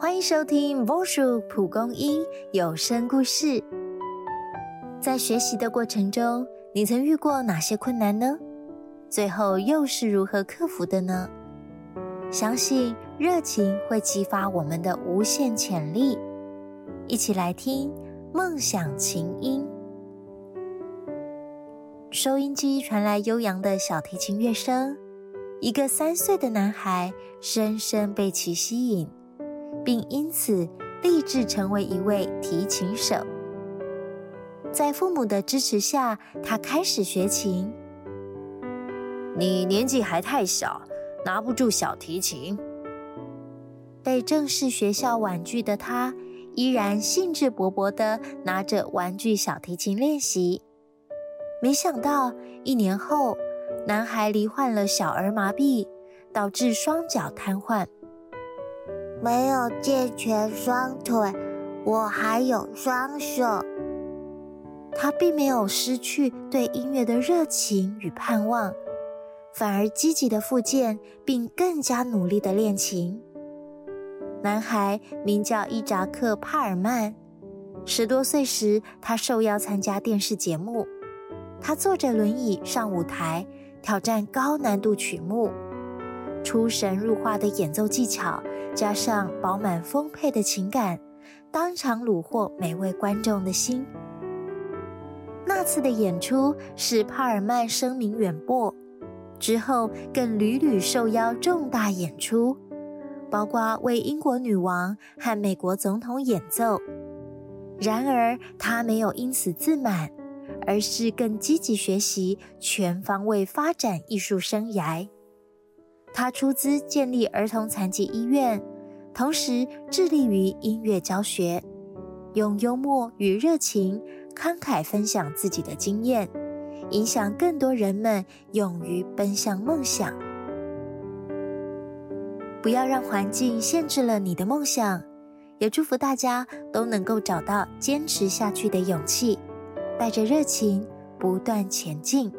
欢迎收听 Vosu 蒲公英有声故事。在学习的过程中，你曾遇过哪些困难呢？最后又是如何克服的呢？相信热情会激发我们的无限潜力。一起来听梦想琴音。收音机传来悠扬的小提琴乐声，一个三岁的男孩深深被其吸引。并因此立志成为一位提琴手。在父母的支持下，他开始学琴。你年纪还太小，拿不住小提琴。被正式学校婉拒的他，依然兴致勃勃地拿着玩具小提琴练习。没想到一年后，男孩罹患了小儿麻痹，导致双脚瘫痪。没有健全双腿，我还有双手。他并没有失去对音乐的热情与盼望，反而积极的复健，并更加努力的练琴。男孩名叫伊扎克·帕尔曼。十多岁时，他受邀参加电视节目，他坐着轮椅上舞台，挑战高难度曲目。出神入化的演奏技巧，加上饱满丰沛的情感，当场虏获每位观众的心。那次的演出使帕尔曼声名远播，之后更屡屡受邀重大演出，包括为英国女王和美国总统演奏。然而，他没有因此自满，而是更积极学习，全方位发展艺术生涯。他出资建立儿童残疾医院，同时致力于音乐教学，用幽默与热情慷慨分享自己的经验，影响更多人们勇于奔向梦想。不要让环境限制了你的梦想，也祝福大家都能够找到坚持下去的勇气，带着热情不断前进。